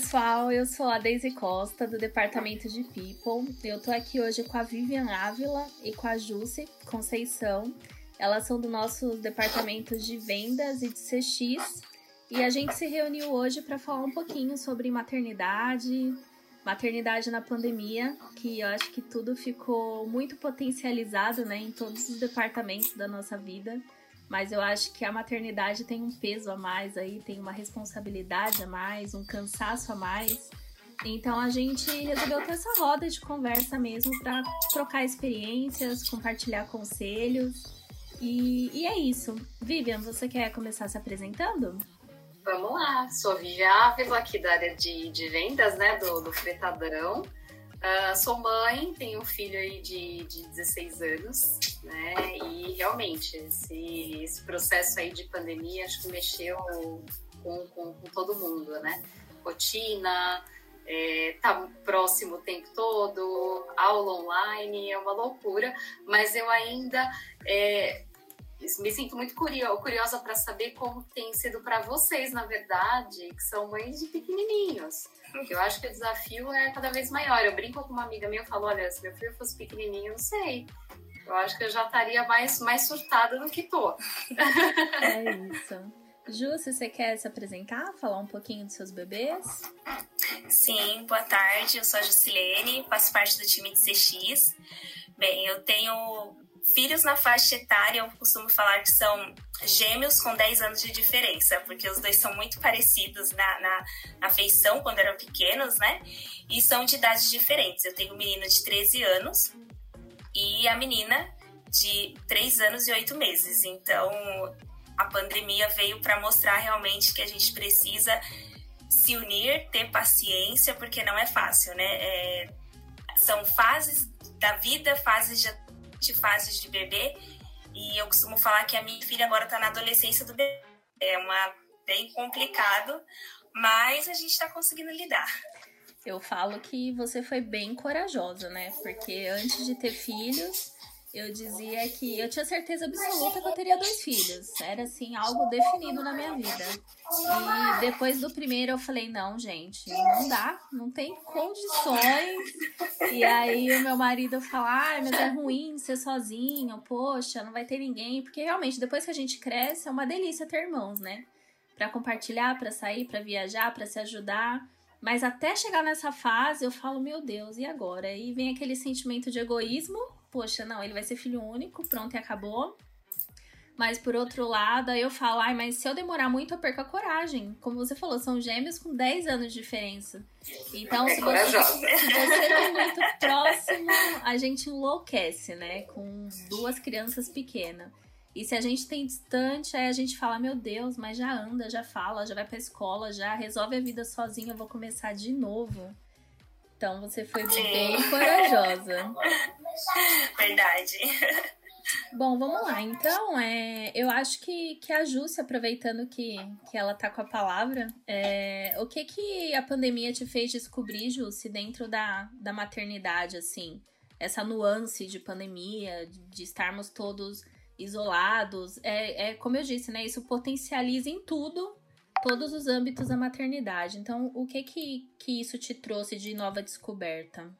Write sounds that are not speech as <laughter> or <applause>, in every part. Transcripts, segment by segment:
pessoal, eu sou a Daisy Costa, do Departamento de People. Eu tô aqui hoje com a Vivian Ávila e com a Jusce Conceição. Elas são do nosso departamento de vendas e de CX. E a gente se reuniu hoje para falar um pouquinho sobre maternidade, maternidade na pandemia, que eu acho que tudo ficou muito potencializado, né, em todos os departamentos da nossa vida. Mas eu acho que a maternidade tem um peso a mais aí, tem uma responsabilidade a mais, um cansaço a mais. Então a gente resolveu ter essa roda de conversa mesmo para trocar experiências, compartilhar conselhos. E, e, é isso. Vivian, você quer começar se apresentando? Vamos lá, sou Vivian Ávila, aqui da área de, de vendas, né, do, do Fretadão. Uh, sou mãe, tenho um filho aí de, de 16 anos, né? E realmente, esse, esse processo aí de pandemia acho que mexeu com, com, com todo mundo, né? Rotina, é, tá próximo o tempo todo, aula online, é uma loucura, mas eu ainda é, me sinto muito curiosa para saber como tem sido para vocês, na verdade, que são mães de pequenininhos. Eu acho que o desafio é cada vez maior. Eu brinco com uma amiga minha, eu falo, olha, se meu filho fosse pequenininho, eu não sei. Eu acho que eu já estaria mais, mais surtada do que tô. É isso. Ju, se você quer se apresentar, falar um pouquinho dos seus bebês? Sim, boa tarde. Eu sou a Jusilene, faço parte do time de CX. Bem, eu tenho filhos na faixa etária, eu costumo falar que são gêmeos com 10 anos de diferença, porque os dois são muito parecidos na, na, quando eram pequenos, né? E são de idades diferentes. Eu tenho um menino de 13 anos e a menina de 3 anos e 8 meses. Então, a pandemia veio para mostrar realmente que a gente precisa se unir, ter paciência, porque não é fácil, né? É, são fases da vida, fases de de fases de bebê. E eu costumo falar que a minha filha agora está na adolescência do bebê. É uma bem complicado, mas a gente está conseguindo lidar. Eu falo que você foi bem corajosa, né? Porque antes de ter filhos, eu dizia que eu tinha certeza absoluta que eu teria dois filhos. Era assim, algo definido na minha vida. E depois do primeiro eu falei, não, gente, não dá, não tem condições. E aí o meu marido fala, ai, mas é ruim ser sozinho, poxa, não vai ter ninguém. Porque realmente, depois que a gente cresce, é uma delícia ter irmãos, né? Pra compartilhar, pra sair, pra viajar, pra se ajudar. Mas até chegar nessa fase, eu falo, meu Deus, e agora? E vem aquele sentimento de egoísmo poxa, não, ele vai ser filho único, pronto e acabou. Mas por outro lado, aí eu falo, ai, mas se eu demorar muito, eu perco a coragem. Como você falou, são gêmeos com 10 anos de diferença. Então, é se, você, se você tá muito próximo, a gente enlouquece, né? Com duas crianças pequenas. E se a gente tem distante, aí a gente fala, meu Deus, mas já anda, já fala, já vai pra escola, já resolve a vida sozinho, eu vou começar de novo. Então você foi bem corajosa. Verdade. Bom, vamos lá. Então, é, eu acho que, que a Júcia, aproveitando que, que ela tá com a palavra, é, o que que a pandemia te fez descobrir, Júcia, dentro da, da maternidade, assim? Essa nuance de pandemia, de, de estarmos todos isolados. É, é, como eu disse, né? Isso potencializa em tudo todos os âmbitos da maternidade. Então, o que que, que isso te trouxe de nova descoberta?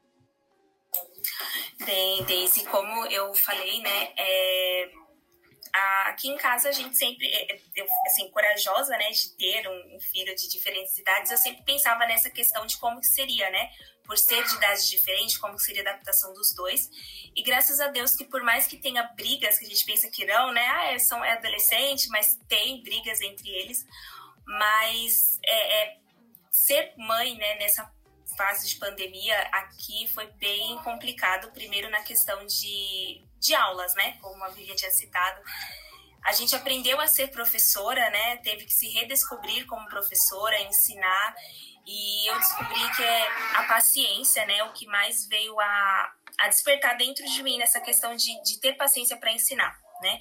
Bem, Daisy, como eu falei, né, é, aqui em casa a gente sempre, é, é, eu, assim, corajosa, né, de ter um, um, filho de diferentes idades, eu sempre pensava nessa questão de como que seria, né, por ser de idades diferentes, como que seria a adaptação dos dois. E graças a Deus que por mais que tenha brigas, que a gente pensa que não, né, ah, é, são é adolescente, mas tem brigas entre eles, mas é, é, ser mãe, né, nessa fase de pandemia aqui foi bem complicado, primeiro na questão de, de aulas, né, como a Vivian tinha citado. A gente aprendeu a ser professora, né, teve que se redescobrir como professora, ensinar, e eu descobri que é a paciência, né, o que mais veio a, a despertar dentro de mim nessa questão de, de ter paciência para ensinar né?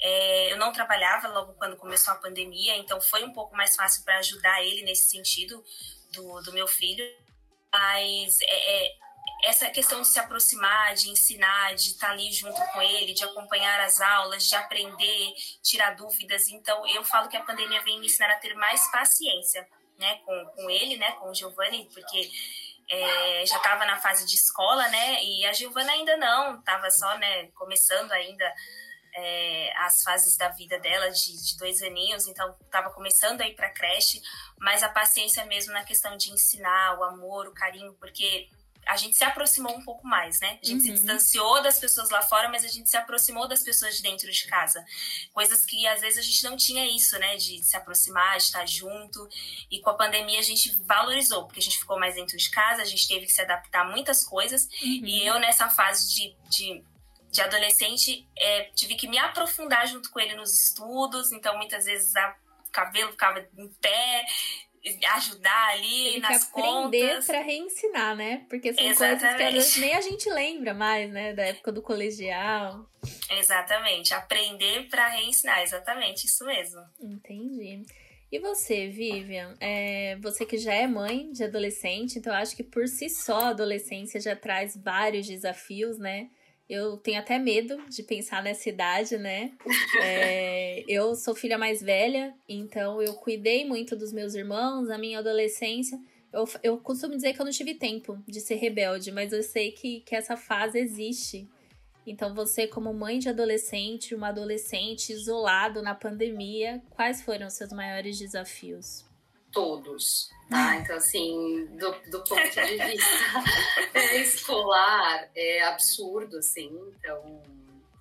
É, eu não trabalhava logo quando começou a pandemia, então foi um pouco mais fácil para ajudar ele nesse sentido do, do meu filho. Mas é, é, essa questão de se aproximar, de ensinar, de estar tá ali junto com ele, de acompanhar as aulas, de aprender, tirar dúvidas. Então, eu falo que a pandemia vem me ensinar a ter mais paciência né, com, com ele, né, com o Giovanni, porque é, já estava na fase de escola, né, e a Giovana ainda não, estava só, né, começando ainda é, as fases da vida dela de, de dois aninhos, então estava começando a ir para creche, mas a paciência mesmo na questão de ensinar o amor, o carinho, porque a gente se aproximou um pouco mais, né? A gente uhum. se distanciou das pessoas lá fora, mas a gente se aproximou das pessoas de dentro de casa. Coisas que às vezes a gente não tinha isso, né? De se aproximar, de estar junto. E com a pandemia a gente valorizou, porque a gente ficou mais dentro de casa, a gente teve que se adaptar a muitas coisas. Uhum. E eu, nessa fase de, de de adolescente, é, tive que me aprofundar junto com ele nos estudos, então muitas vezes o cabelo ficava em pé, ajudar ali Teve nas que aprender para reensinar, né? Porque são Exatamente. coisas que às vezes nem a gente lembra mais, né? Da época do colegial. Exatamente, aprender para reensinar, exatamente, isso mesmo. Entendi. E você, Vivian? É, você que já é mãe de adolescente, então acho que por si só a adolescência já traz vários desafios, né? Eu tenho até medo de pensar nessa idade, né? É, eu sou filha mais velha, então eu cuidei muito dos meus irmãos, a minha adolescência. Eu, eu costumo dizer que eu não tive tempo de ser rebelde, mas eu sei que, que essa fase existe. Então, você, como mãe de adolescente, uma adolescente isolado na pandemia, quais foram os seus maiores desafios? Todos, tá? Então, assim, do, do ponto de <laughs> vista escolar, é absurdo, assim. Então,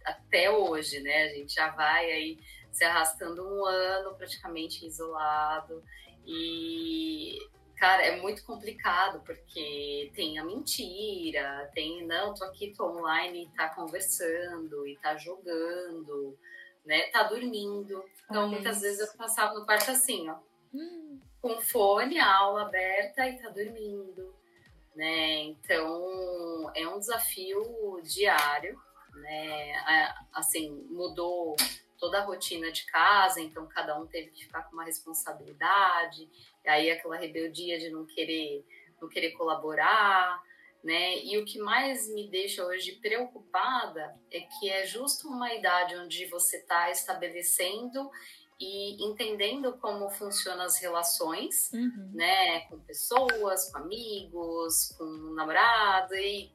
até hoje, né? A gente já vai aí se arrastando um ano praticamente isolado. E, cara, é muito complicado, porque tem a mentira, tem, não, tô aqui, tô online e tá conversando, e tá jogando, né? Tá dormindo. Então, muitas isso. vezes eu passava no quarto assim, ó. Hum com fone, a aula aberta e tá dormindo, né? Então é um desafio diário, né? Assim, mudou toda a rotina de casa, então cada um teve que ficar com uma responsabilidade, e aí aquela rebeldia de não querer, não querer colaborar, né? E o que mais me deixa hoje preocupada é que é justo uma idade onde você está estabelecendo e entendendo como funcionam as relações, uhum. né, com pessoas, com amigos, com namorado, e,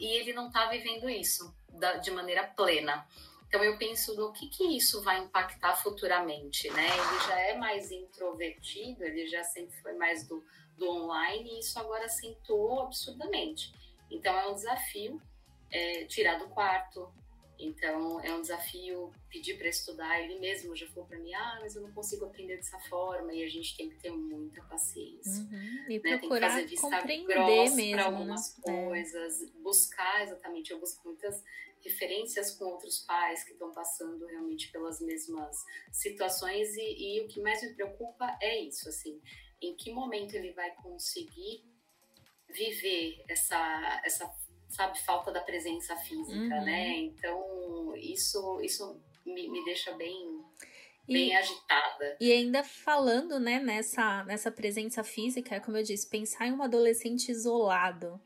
e ele não está vivendo isso da, de maneira plena. Então eu penso no que, que isso vai impactar futuramente, né? Ele já é mais introvertido, ele já sempre foi mais do, do online e isso agora acentuou absurdamente. Então é um desafio é, tirar do quarto, então é um desafio pedir para estudar. Ele mesmo já falou para mim: ah, mas eu não consigo aprender dessa forma. E a gente tem que ter muita paciência. Uhum. E né? procurar tem que fazer vista grossa para algumas né? coisas, é. buscar exatamente. Eu busco muitas referências com outros pais que estão passando realmente pelas mesmas situações. E, e o que mais me preocupa é isso, assim, em que momento ele vai conseguir viver essa, essa sabe, falta da presença física, uhum. né? Então, isso, isso me, me deixa bem, bem e, agitada. E ainda falando, né, nessa, nessa presença física, como eu disse, pensar em um adolescente isolado.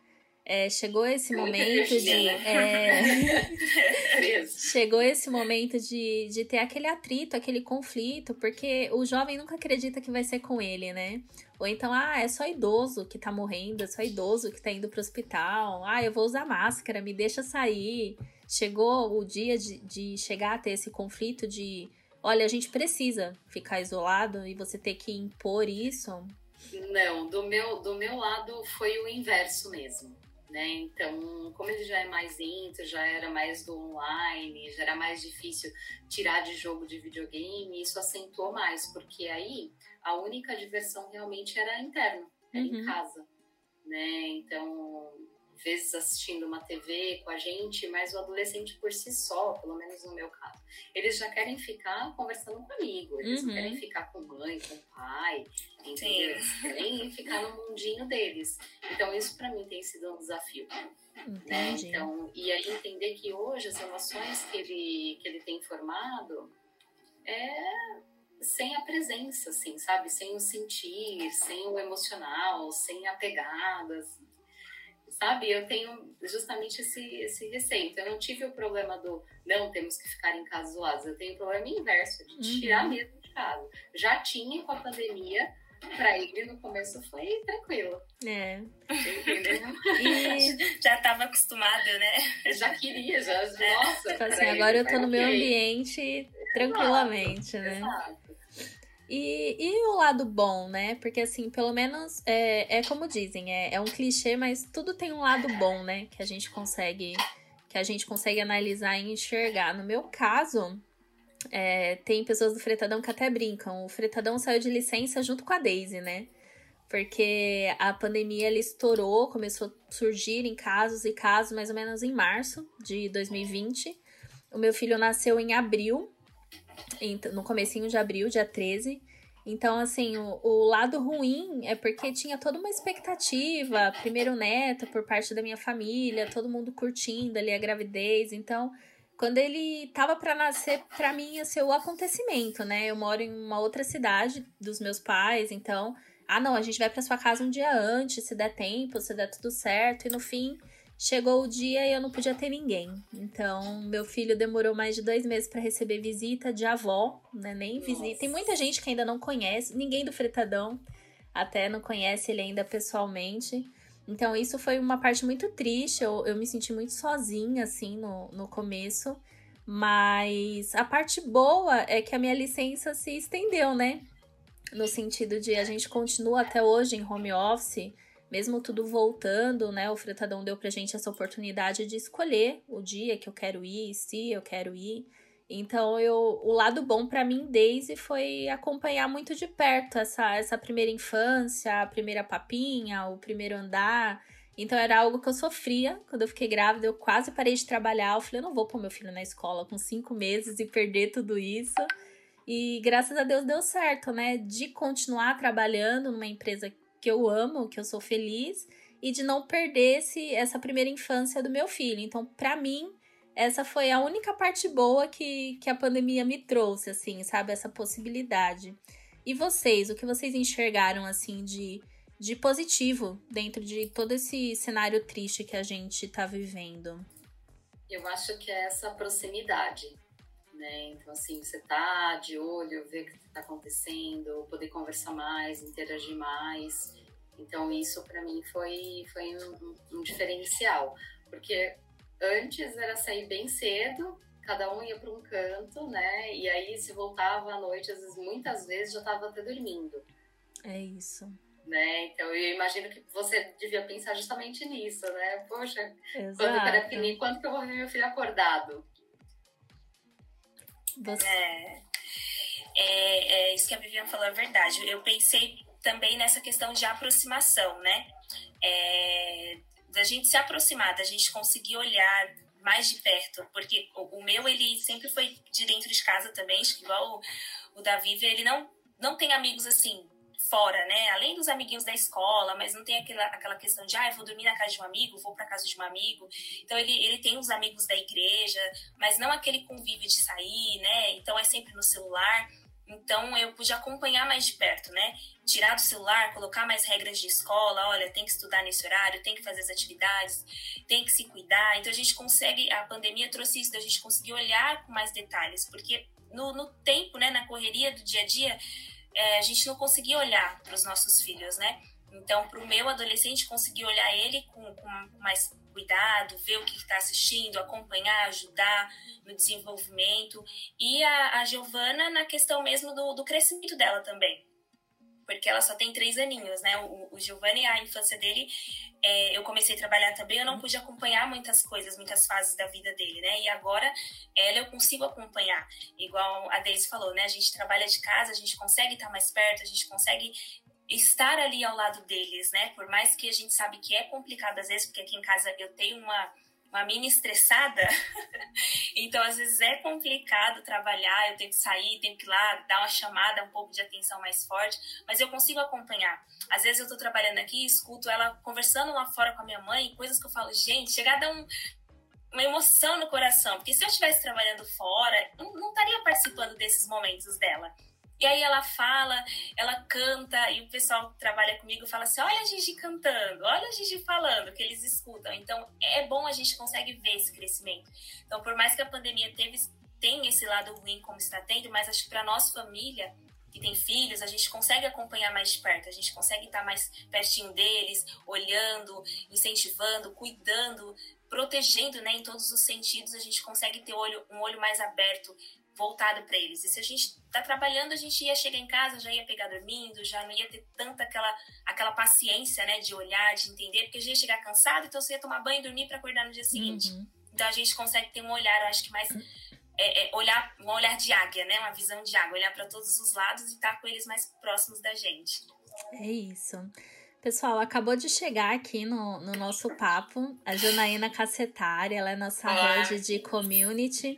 É, chegou esse momento de. É, <laughs> chegou esse momento de, de ter aquele atrito, aquele conflito, porque o jovem nunca acredita que vai ser com ele, né? Ou então, ah, é só idoso que tá morrendo, é só idoso que tá indo pro hospital. Ah, eu vou usar máscara, me deixa sair. Chegou o dia de, de chegar a ter esse conflito de, olha, a gente precisa ficar isolado e você ter que impor isso. Não, do meu, do meu lado foi o inverso mesmo. Né? Então, como ele já é mais intro, já era mais do online, já era mais difícil tirar de jogo de videogame, isso acentuou mais, porque aí a única diversão realmente era interna, era uhum. em casa, né? Então, vezes assistindo uma TV com a gente, mas o adolescente por si só, pelo menos no meu caso, eles já querem ficar conversando comigo, eles uhum. querem ficar com mãe, com pai, entendeu? Eles querem ficar no mundinho deles. Então, isso para mim tem sido um desafio. Né? Então, e aí entender que hoje as relações que ele, que ele tem formado é sem a presença, assim, sabe? Sem o sentir, sem o emocional, sem a pegada, sabe? Eu tenho justamente esse, esse receio. Então, eu não tive o problema do não temos que ficar em casa isolados. Eu tenho o problema inverso, de tirar uhum. mesmo de casa. Já tinha com a pandemia, Pra ele no começo foi tranquilo. É. Entendeu? E <laughs> já tava acostumado, né? Já queria, já. Nossa. Tipo assim, agora eu tô no meu ambiente tranquilamente, né? Exato. E, e o lado bom, né? Porque assim, pelo menos é, é como dizem, é, é um clichê, mas tudo tem um lado bom, né? Que a gente consegue que a gente consegue analisar e enxergar. No meu caso, é, tem pessoas do Fretadão que até brincam. O Fretadão saiu de licença junto com a Daisy, né? Porque a pandemia ele estourou, começou a surgir em casos e casos mais ou menos em março de 2020. O meu filho nasceu em abril, no comecinho de abril, dia 13. Então, assim, o, o, lado ruim é porque tinha toda uma expectativa, primeiro neto por parte da minha família, todo mundo curtindo ali a gravidez. Então, quando ele tava para nascer, para mim ia ser o acontecimento, né? Eu moro em uma outra cidade dos meus pais, então, ah, não, a gente vai para sua casa um dia antes, se der tempo, se der tudo certo, e no fim chegou o dia e eu não podia ter ninguém. Então, meu filho demorou mais de dois meses para receber visita de avó, né? Nem Nossa. visita. Tem muita gente que ainda não conhece, ninguém do Fretadão até não conhece ele ainda pessoalmente. Então, isso foi uma parte muito triste. Eu, eu me senti muito sozinha, assim, no, no começo. Mas a parte boa é que a minha licença se estendeu, né? No sentido de a gente continua até hoje em home office, mesmo tudo voltando, né? O Fretadão deu pra gente essa oportunidade de escolher o dia que eu quero ir, se eu quero ir. Então, eu, o lado bom para mim, Daisy, foi acompanhar muito de perto essa, essa primeira infância, a primeira papinha, o primeiro andar. Então, era algo que eu sofria quando eu fiquei grávida. Eu quase parei de trabalhar. Eu falei, eu não vou pôr meu filho na escola com cinco meses e perder tudo isso. E graças a Deus deu certo, né? De continuar trabalhando numa empresa que eu amo, que eu sou feliz, e de não perder esse, essa primeira infância do meu filho. Então, para mim, essa foi a única parte boa que, que a pandemia me trouxe, assim, sabe? Essa possibilidade. E vocês, o que vocês enxergaram, assim, de, de positivo dentro de todo esse cenário triste que a gente tá vivendo? Eu acho que é essa proximidade, né? Então, assim, você tá de olho, ver o que tá acontecendo, poder conversar mais, interagir mais. Então, isso para mim foi, foi um, um diferencial. Porque Antes era sair bem cedo, cada um ia para um canto, né? E aí se voltava à noite, às vezes, muitas vezes já estava até dormindo. É isso. Né? Então eu imagino que você devia pensar justamente nisso, né? Poxa, Exato. quando eu era pequenininho, quando que eu vou ver meu filho acordado? Você... É, é, é, isso que a Viviane falou é verdade. Eu pensei também nessa questão de aproximação, né? É, da gente se aproximar, da gente conseguir olhar mais de perto, porque o, o meu ele sempre foi de dentro de casa também, igual o, o Davi, ele não não tem amigos assim fora, né? Além dos amiguinhos da escola, mas não tem aquela, aquela questão de, ah, eu vou dormir na casa de um amigo, vou para casa de um amigo. Então ele, ele tem os amigos da igreja, mas não aquele convívio de sair, né? Então é sempre no celular. Então eu pude acompanhar mais de perto, né? Tirar do celular, colocar mais regras de escola, olha, tem que estudar nesse horário, tem que fazer as atividades, tem que se cuidar. Então a gente consegue, a pandemia trouxe isso, da gente conseguir olhar com mais detalhes, porque no, no tempo, né, na correria do dia a dia, é, a gente não conseguia olhar para os nossos filhos, né? Então, para o meu adolescente, conseguir olhar ele com, com mais cuidado, ver o que está assistindo, acompanhar, ajudar no desenvolvimento. E a, a Giovana na questão mesmo do, do crescimento dela também. Porque ela só tem três aninhos, né? O, o Giovanni, a infância dele, é, eu comecei a trabalhar também, eu não pude acompanhar muitas coisas, muitas fases da vida dele, né? E agora ela eu consigo acompanhar. Igual a Deise falou, né? A gente trabalha de casa, a gente consegue estar mais perto, a gente consegue estar ali ao lado deles, né? Por mais que a gente sabe que é complicado às vezes, porque aqui em casa eu tenho uma uma mini estressada, <laughs> então às vezes é complicado trabalhar, eu tenho que sair, tenho que ir lá dar uma chamada, um pouco de atenção mais forte, mas eu consigo acompanhar. Às vezes eu tô trabalhando aqui, escuto ela conversando lá fora com a minha mãe, coisas que eu falo, gente, chegar a dar um, uma emoção no coração, porque se eu estivesse trabalhando fora, eu não estaria participando desses momentos dela. E aí ela fala, ela canta, e o pessoal que trabalha comigo fala assim: olha a Gigi cantando, olha a Gigi falando, que eles escutam. Então é bom a gente consegue ver esse crescimento. Então, por mais que a pandemia teve, tem esse lado ruim como está tendo, mas acho que para nossa família que tem filhos, a gente consegue acompanhar mais de perto, a gente consegue estar mais pertinho deles, olhando, incentivando, cuidando, protegendo, né, em todos os sentidos, a gente consegue ter olho, um olho mais aberto, voltado para eles. E se a gente tá trabalhando, a gente ia chegar em casa, já ia pegar dormindo, já não ia ter tanta aquela, aquela paciência, né, de olhar, de entender, porque já ia chegar cansado, então você ia tomar banho e dormir para acordar no dia seguinte. Uhum. Então a gente consegue ter um olhar, eu acho que mais é, é olhar, um olhar de águia, né, uma visão de águia, olhar para todos os lados e estar tá com eles mais próximos da gente. É isso. Pessoal, acabou de chegar aqui no, no nosso papo a Janaína Cacetari, ela é nossa rede de community.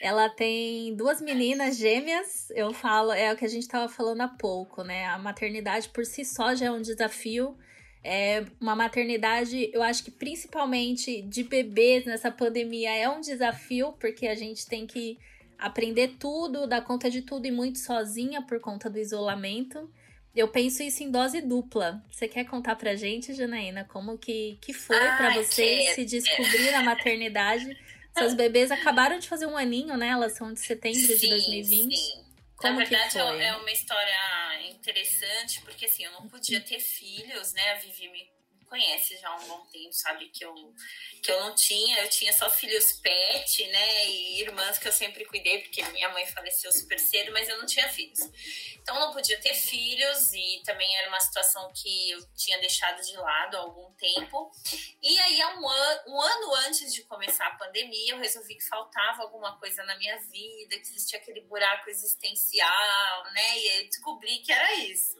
Ela tem duas meninas gêmeas, eu falo, é o que a gente estava falando há pouco, né? A maternidade por si só já é um desafio. É uma maternidade, eu acho que principalmente de bebês nessa pandemia é um desafio, porque a gente tem que aprender tudo, dar conta de tudo e muito sozinha por conta do isolamento. Eu penso isso em dose dupla. Você quer contar pra gente, Janaína, como que, que foi para você que... se descobrir na maternidade? Seus bebês acabaram de fazer um aninho, né? Elas são de setembro sim, de 2020. Sim. Como Na verdade, é uma história interessante, porque assim, eu não podia ter filhos, né? A Vivi me conhece já há um bom tempo, sabe que eu, que eu não tinha, eu tinha só filhos pet, né, e irmãs que eu sempre cuidei, porque minha mãe faleceu super cedo, mas eu não tinha filhos. Então não podia ter filhos e também era uma situação que eu tinha deixado de lado há algum tempo. E aí, há um, an um ano antes de começar a pandemia, eu resolvi que faltava alguma coisa na minha vida, que existia aquele buraco existencial, né, e eu descobri que era isso.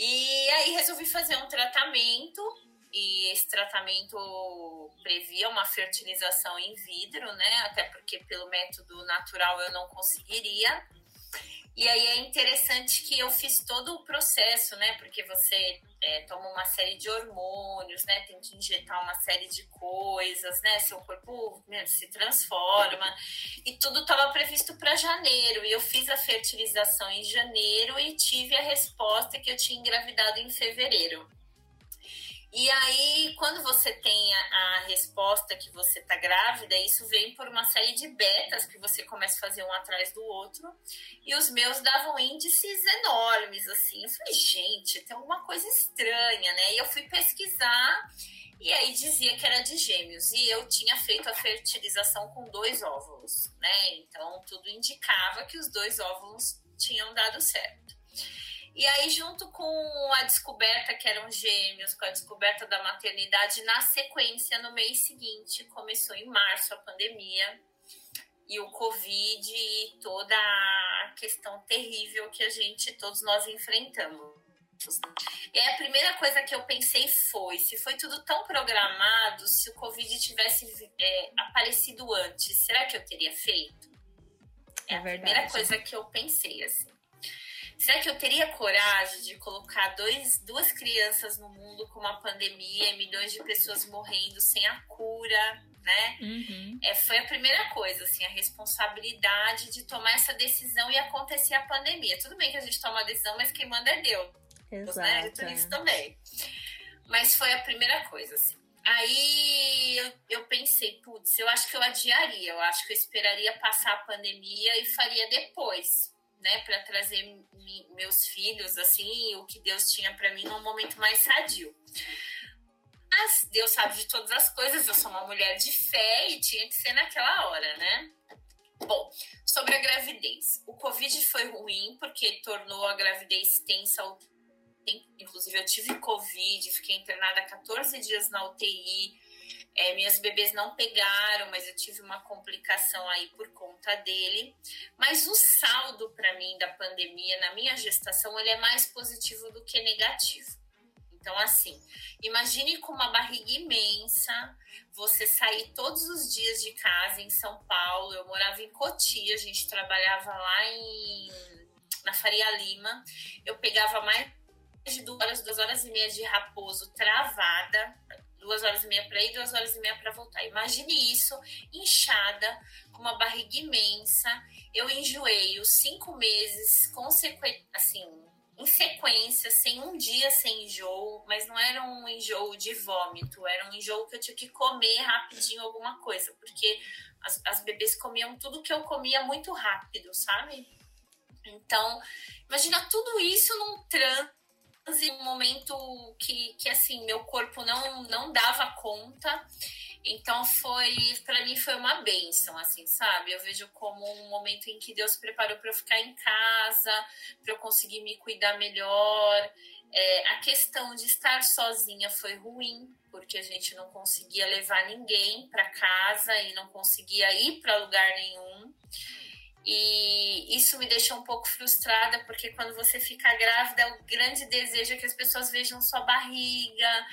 E aí resolvi fazer um tratamento e esse tratamento previa uma fertilização in vitro, né? Até porque pelo método natural eu não conseguiria. E aí é interessante que eu fiz todo o processo, né? Porque você é, toma uma série de hormônios, né? Tem que injetar uma série de coisas, né? Seu corpo né, se transforma. E tudo estava previsto para janeiro. E eu fiz a fertilização em janeiro e tive a resposta que eu tinha engravidado em fevereiro. E aí, quando você tem a, a resposta que você está grávida, isso vem por uma série de betas que você começa a fazer um atrás do outro. E os meus davam índices enormes, assim. Eu falei, gente, tem alguma coisa estranha, né? E eu fui pesquisar e aí dizia que era de gêmeos. E eu tinha feito a fertilização com dois óvulos, né? Então, tudo indicava que os dois óvulos tinham dado certo. E aí, junto com a descoberta que eram gêmeos, com a descoberta da maternidade, na sequência, no mês seguinte, começou em março a pandemia e o Covid e toda a questão terrível que a gente, todos nós enfrentamos. E a primeira coisa que eu pensei foi: se foi tudo tão programado, se o Covid tivesse é, aparecido antes, será que eu teria feito? É, é a primeira coisa que eu pensei, assim. Será que eu teria coragem de colocar dois, duas crianças no mundo com uma pandemia, milhões de pessoas morrendo sem a cura, né? Uhum. É, foi a primeira coisa, assim, a responsabilidade de tomar essa decisão e acontecer a pandemia. Tudo bem que a gente toma a decisão, mas quem manda é Deus, Exato, né? De isso também. Mas foi a primeira coisa, assim. Aí eu, eu pensei, putz, eu acho que eu adiaria, eu acho que eu esperaria passar a pandemia e faria depois né, para trazer meus filhos assim, o que Deus tinha para mim num momento mais sadio. Mas Deus sabe de todas as coisas, eu sou uma mulher de fé e tinha que ser naquela hora, né? Bom, sobre a gravidez. O Covid foi ruim porque tornou a gravidez tensa. Inclusive, eu tive Covid, fiquei internada 14 dias na UTI é, minhas bebês não pegaram, mas eu tive uma complicação aí por conta dele. Mas o saldo para mim da pandemia na minha gestação ele é mais positivo do que negativo. Então, assim, imagine com uma barriga imensa, você sair todos os dias de casa em São Paulo. Eu morava em Cotia, a gente trabalhava lá em, na Faria Lima. Eu pegava mais de duas horas, duas horas e meia de raposo travada duas horas e meia para ir, duas horas e meia para voltar. Imagine isso, inchada, com uma barriga imensa. Eu enjoei os cinco meses, consequente, assim, em sequência, sem um dia sem enjoo, mas não era um enjoo de vômito, era um enjoo que eu tinha que comer rapidinho alguma coisa, porque as, as bebês comiam tudo que eu comia muito rápido, sabe? Então, imagina tudo isso num transe, um momento que, que assim, meu corpo não, não dava conta. Então foi, para mim foi uma benção, assim, sabe? Eu vejo como um momento em que Deus preparou para eu ficar em casa, para eu conseguir me cuidar melhor. É, a questão de estar sozinha foi ruim, porque a gente não conseguia levar ninguém para casa e não conseguia ir para lugar nenhum. E isso me deixou um pouco frustrada, porque quando você fica grávida, o grande desejo é que as pessoas vejam sua barriga,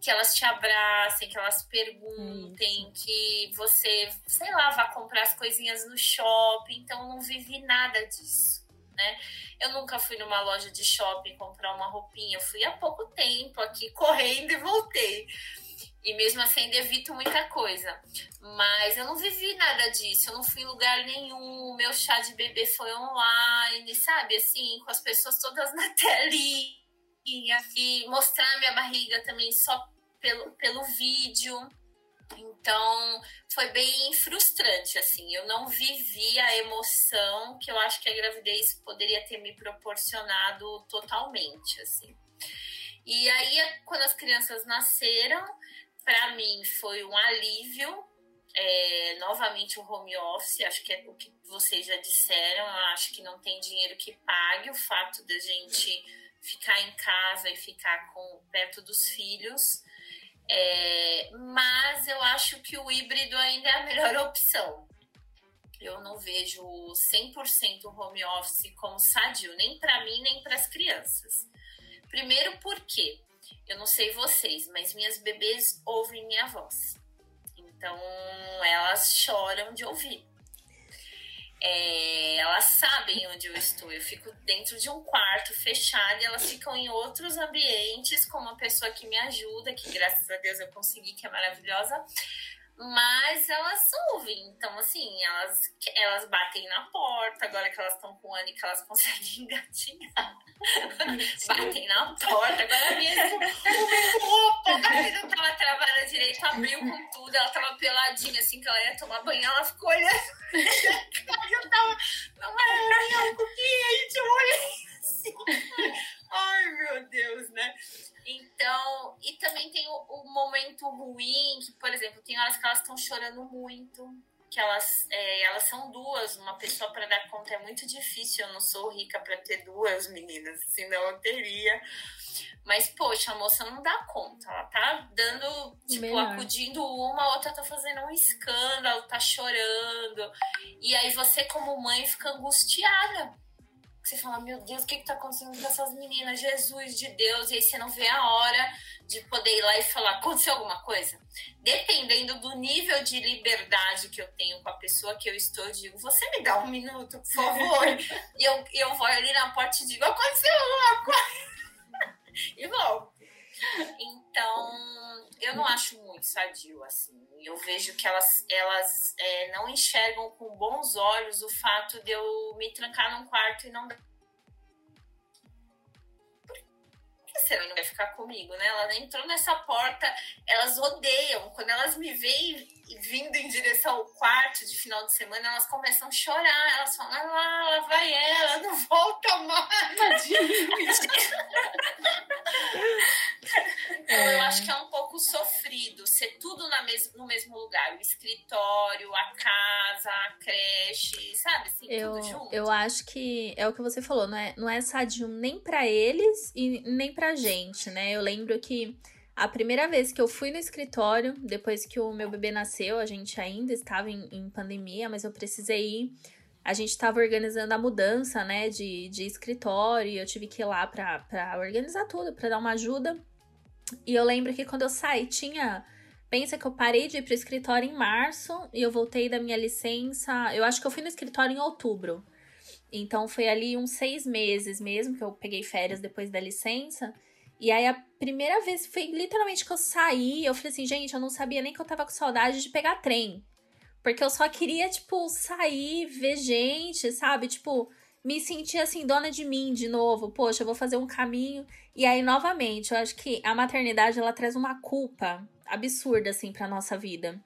que elas te abracem, que elas perguntem, que você, sei lá, vá comprar as coisinhas no shopping. Então, não vivi nada disso, né? Eu nunca fui numa loja de shopping comprar uma roupinha. Eu fui há pouco tempo aqui, correndo e voltei. E mesmo assim evito muita coisa. Mas eu não vivi nada disso, eu não fui em lugar nenhum. Meu chá de bebê foi online, sabe? Assim, com as pessoas todas <laughs> na telinha. E mostrar minha barriga também só pelo, pelo vídeo. Então, foi bem frustrante, assim. Eu não vivi a emoção que eu acho que a gravidez poderia ter me proporcionado totalmente, assim. E aí, quando as crianças nasceram, para mim foi um alívio. É, novamente o home office, acho que é o que vocês já disseram, eu acho que não tem dinheiro que pague o fato da gente ficar em casa e ficar com perto dos filhos. É, mas eu acho que o híbrido ainda é a melhor <laughs> opção. Eu não vejo 100% home office como sadio, nem para mim, nem para as crianças. Primeiro porque eu não sei vocês, mas minhas bebês ouvem minha voz. Então elas choram de ouvir. É, elas sabem onde eu estou. Eu fico dentro de um quarto fechado e elas ficam em outros ambientes com uma pessoa que me ajuda, que graças a Deus eu consegui, que é maravilhosa mas elas ouvem. Então, assim, elas, elas batem na porta, agora que elas estão com o ano e que elas <laughs> conseguem engatinhar. batem na porta, agora mesmo opa, a menina <laughs> não tava travada direito, abriu com tudo, ela tava peladinha, assim, que ela ia tomar banho, ela ficou olhando. <laughs> eu tava, não era o que a gente olhei assim. Ai, meu Deus, né? Então, e também tem o, o, momento ruim, que, por exemplo, tem horas que elas estão chorando muito, que elas, é, elas são duas, uma pessoa para dar conta é muito difícil, eu não sou rica para ter duas meninas, senão eu teria. Mas, poxa, a moça não dá conta, ela tá dando, tipo, Melhor. acudindo uma, a outra tá fazendo um escândalo, tá chorando. E aí você, como mãe, fica angustiada você fala, meu Deus, o que está acontecendo com essas meninas? Jesus de Deus, e aí você não vê a hora de poder ir lá e falar, aconteceu alguma coisa? Dependendo do nível de liberdade que eu tenho com a pessoa que eu estou, eu digo, você me dá um minuto, por favor. <laughs> e eu, eu vou ali na porta e digo, aconteceu alguma coisa? <laughs> e volto. Então, eu não acho muito sadio, assim. Eu vejo que elas, elas é, não enxergam com bons olhos o fato de eu me trancar num quarto e não será que não vai ficar comigo, né? Ela entrou nessa porta, elas odeiam. Quando elas me veem vindo em direção ao quarto de final de semana, elas começam a chorar. Elas falam, ah lá, lá vai ela, não volta mais. então, eu acho que é um pouco sofrido ser tudo na mes no mesmo lugar. O escritório, a casa, a creche, sabe? Assim, eu, tudo junto. Eu acho que é o que você falou, não é, não é sadio nem para eles e nem pra gente, né? Eu lembro que a primeira vez que eu fui no escritório, depois que o meu bebê nasceu, a gente ainda estava em, em pandemia, mas eu precisei ir. A gente estava organizando a mudança, né, de, de escritório, e eu tive que ir lá para organizar tudo, para dar uma ajuda. E eu lembro que quando eu saí, tinha. Pensa que eu parei de ir pro escritório em março e eu voltei da minha licença. Eu acho que eu fui no escritório em outubro. Então foi ali uns seis meses mesmo que eu peguei férias depois da licença. E aí a primeira vez foi literalmente que eu saí, eu falei assim, gente, eu não sabia nem que eu tava com saudade de pegar trem. Porque eu só queria, tipo, sair, ver gente, sabe? Tipo, me sentir assim, dona de mim de novo. Poxa, eu vou fazer um caminho. E aí, novamente, eu acho que a maternidade ela traz uma culpa absurda, assim, pra nossa vida.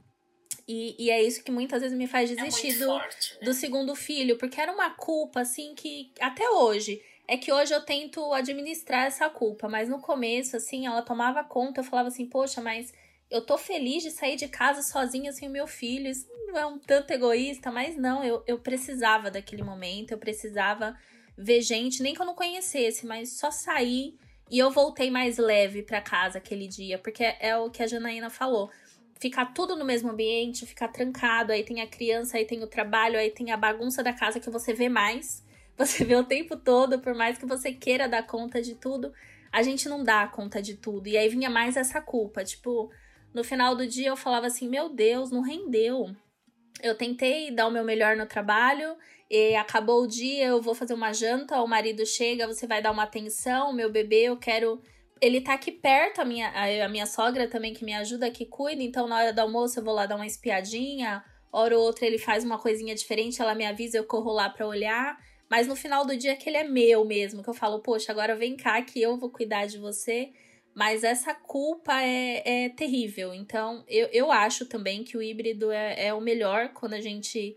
E, e é isso que muitas vezes me faz é desistir é do, forte, né? do segundo filho, porque era uma culpa, assim, que até hoje. É que hoje eu tento administrar essa culpa, mas no começo, assim, ela tomava conta, eu falava assim, poxa, mas eu tô feliz de sair de casa sozinha sem o meu filho. Isso não é um tanto egoísta, mas não, eu, eu precisava daquele momento, eu precisava ver gente, nem que eu não conhecesse, mas só sair. E eu voltei mais leve para casa aquele dia, porque é o que a Janaína falou. Ficar tudo no mesmo ambiente, ficar trancado, aí tem a criança, aí tem o trabalho, aí tem a bagunça da casa que você vê mais. <laughs> Você vê o tempo todo, por mais que você queira dar conta de tudo, a gente não dá conta de tudo. E aí vinha mais essa culpa, tipo, no final do dia eu falava assim: meu Deus, não rendeu. Eu tentei dar o meu melhor no trabalho e acabou o dia, eu vou fazer uma janta, o marido chega, você vai dar uma atenção, meu bebê, eu quero. Ele tá aqui perto, a minha, a, minha sogra também que me ajuda, que cuida, então na hora do almoço eu vou lá dar uma espiadinha, hora ou outra ele faz uma coisinha diferente, ela me avisa, eu corro lá pra olhar. Mas no final do dia que ele é meu mesmo, que eu falo, poxa, agora vem cá que eu vou cuidar de você. Mas essa culpa é, é terrível. Então, eu, eu acho também que o híbrido é, é o melhor quando a gente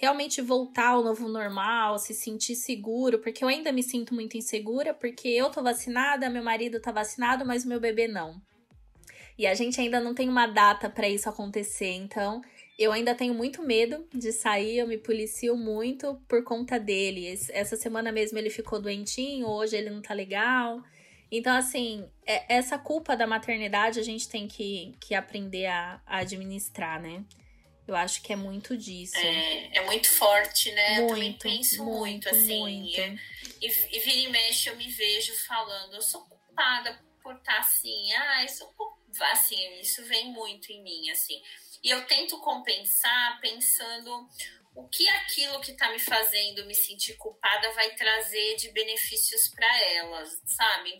realmente voltar ao novo normal, se sentir seguro, porque eu ainda me sinto muito insegura, porque eu tô vacinada, meu marido tá vacinado, mas meu bebê não. E a gente ainda não tem uma data para isso acontecer, então eu ainda tenho muito medo de sair, eu me policio muito por conta dele. Essa semana mesmo ele ficou doentinho, hoje ele não tá legal. Então, assim, é, essa culpa da maternidade a gente tem que, que aprender a, a administrar, né? Eu acho que é muito disso. É, é muito forte, né? Muito, eu também penso muito, muito assim. Muito. E, e, vira e mexe, eu me vejo falando, eu sou culpada por estar tá assim, ah, isso, assim, isso vem muito em mim, assim. E eu tento compensar pensando o que aquilo que tá me fazendo me sentir culpada vai trazer de benefícios para elas, sabe?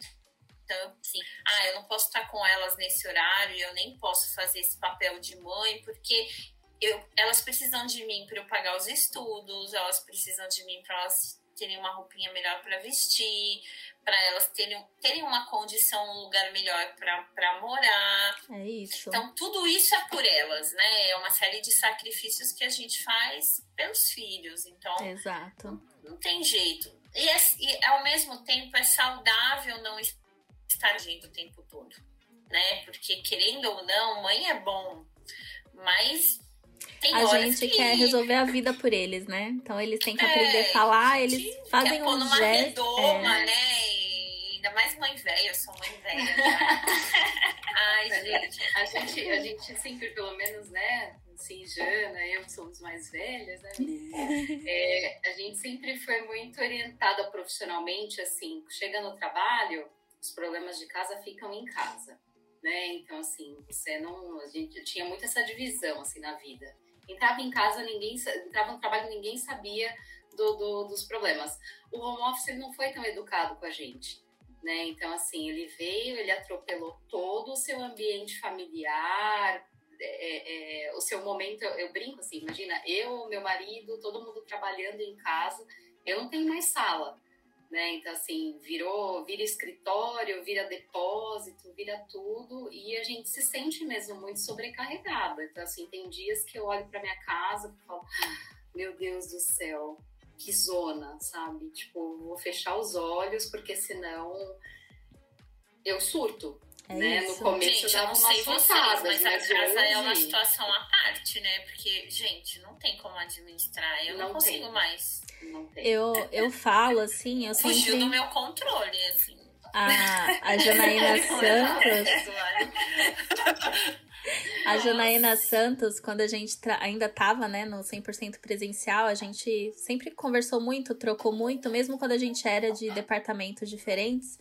Então, assim, ah, eu não posso estar com elas nesse horário, eu nem posso fazer esse papel de mãe, porque eu, elas precisam de mim para eu pagar os estudos, elas precisam de mim para elas terem uma roupinha melhor para vestir, para elas terem, terem uma condição, um lugar melhor para morar. É isso. Então, tudo isso é por elas, né? É uma série de sacrifícios que a gente faz pelos filhos. Então, Exato. Não, não tem jeito. E, é, e, ao mesmo tempo é saudável não estar junto o tempo todo, né? Porque querendo ou não, mãe é bom, mas tem a gente que... quer resolver a vida por eles, né? Então eles têm que aprender a é, falar, eles fazem um numa gesto. Redoma, é. né? E ainda mais mãe velha, eu sou mãe velha. Né? <laughs> Ai, gente. A gente, a gente sempre, pelo menos, né? Assim, Jana, eu somos mais velhas, né? <laughs> É, a gente sempre foi muito orientada profissionalmente, assim, chega no trabalho, os problemas de casa ficam em casa, né? Então, assim, você não. A gente eu tinha muito essa divisão, assim, na vida. Entrava em casa, ninguém. Entrava no trabalho, ninguém sabia do, do, dos problemas. O home office não foi tão educado com a gente. Né? Então, assim, ele veio, ele atropelou todo o seu ambiente familiar, é, é, o seu momento. Eu, eu brinco assim: imagina, eu, meu marido, todo mundo trabalhando em casa, eu não tenho mais sala né? Então, assim, virou, vira escritório, vira depósito, vira tudo, e a gente se sente mesmo muito sobrecarregada. Então, assim, tem dias que eu olho para minha casa e falo, meu Deus do céu, que zona, sabe? Tipo, vou fechar os olhos, porque senão eu surto. É né? No começo gente, dava umas surtadas, mas, mas a casa hoje... é uma situação à parte, né? Porque, gente, não tem como administrar. Eu não, não consigo tem. mais. Eu, eu falo assim, eu Fugiu sempre... do meu controle, assim. A, a Janaína <laughs> Santos. A Janaína Santos, quando a gente ainda tava, né, no 100% presencial, a gente sempre conversou muito, trocou muito, mesmo quando a gente era de departamentos diferentes.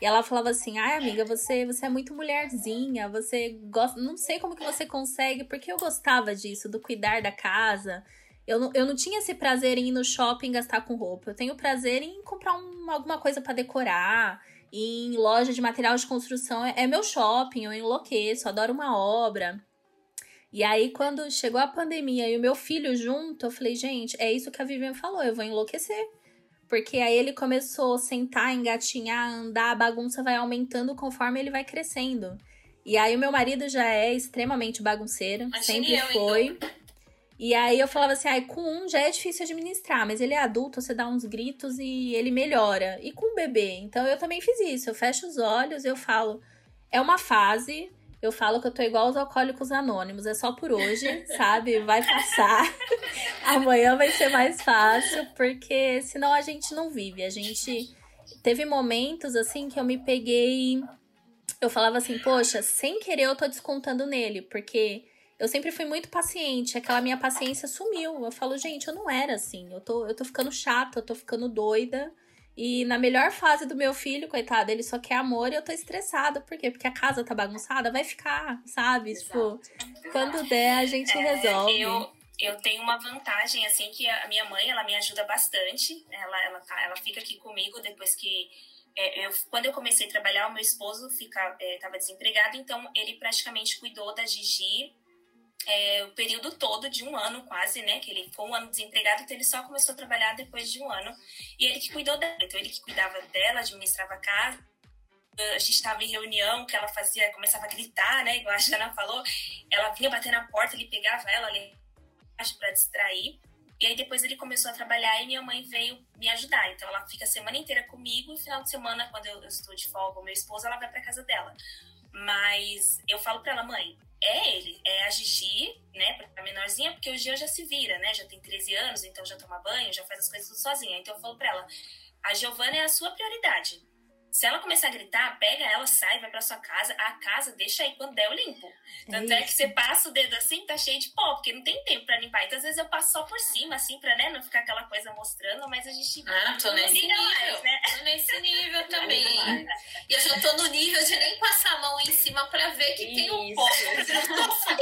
E ela falava assim: "Ai, amiga, você, você é muito mulherzinha, você gosta, não sei como que você consegue, porque eu gostava disso, do cuidar da casa, eu não, eu não tinha esse prazer em ir no shopping gastar com roupa. Eu tenho prazer em comprar um, alguma coisa para decorar. Em loja de material de construção é, é meu shopping, eu enlouqueço, adoro uma obra. E aí, quando chegou a pandemia e o meu filho junto, eu falei, gente, é isso que a Vivian falou, eu vou enlouquecer. Porque aí ele começou a sentar, engatinhar, andar, a bagunça vai aumentando conforme ele vai crescendo. E aí o meu marido já é extremamente bagunceiro, Imagine sempre eu, foi. então. E aí eu falava assim, ai, com um já é difícil administrar, mas ele é adulto, você dá uns gritos e ele melhora. E com o bebê, então eu também fiz isso. Eu fecho os olhos, eu falo, é uma fase. Eu falo que eu tô igual aos alcoólicos anônimos, é só por hoje, <laughs> sabe? Vai passar. <laughs> Amanhã vai ser mais fácil, porque senão a gente não vive. A gente teve momentos assim que eu me peguei. Eu falava assim, poxa, sem querer eu tô descontando nele, porque eu sempre fui muito paciente, aquela minha paciência sumiu. Eu falo, gente, eu não era assim. Eu tô, eu tô ficando chata, eu tô ficando doida. E na melhor fase do meu filho, coitado, ele só quer amor e eu tô estressada. Por quê? Porque a casa tá bagunçada, vai ficar, sabe? Tipo, quando der, a gente É, resolve. Eu, eu tenho uma vantagem, assim, que a minha mãe, ela me ajuda bastante. Ela, ela, tá, ela fica aqui comigo depois que... é, eu, quando eu comecei a trabalhar, o meu esposo estava desempregado, então ele praticamente cuidou da Gigi é, o período todo de um ano quase, né? Que ele ficou um ano desempregado, então ele só começou a trabalhar depois de um ano. E ele que cuidou dela. Então ele que cuidava dela, administrava a casa. A gente estava em reunião, que ela fazia, começava a gritar, né? Igual a Jana falou. Ela vinha bater na porta, ele pegava ela ali para distrair. E aí depois ele começou a trabalhar e minha mãe veio me ajudar. Então ela fica a semana inteira comigo e final de semana, quando eu, eu estou de folga, meu esposo, ela vai para casa dela. Mas eu falo para ela, mãe, é ele, é a Gigi, né, a menorzinha, porque o Jean já se vira, né, já tem 13 anos, então já toma banho, já faz as coisas tudo sozinha. Então eu falo pra ela, a Giovana é a sua prioridade. Se ela começar a gritar, pega ela, sai, vai pra sua casa, a casa deixa aí, quando der eu limpo. Tanto é, que isso. você passa o dedo assim, tá cheio de pó, porque não tem tempo pra limpar. Então às vezes eu passo só por cima, assim, pra né, não ficar aquela coisa mostrando, mas a gente Ah, tô nesse nível. mais, né? Tô nesse nível <laughs> também. E eu já tô no nível de nem passar a mão em cima pra ver que tem um Isso. <laughs> pó.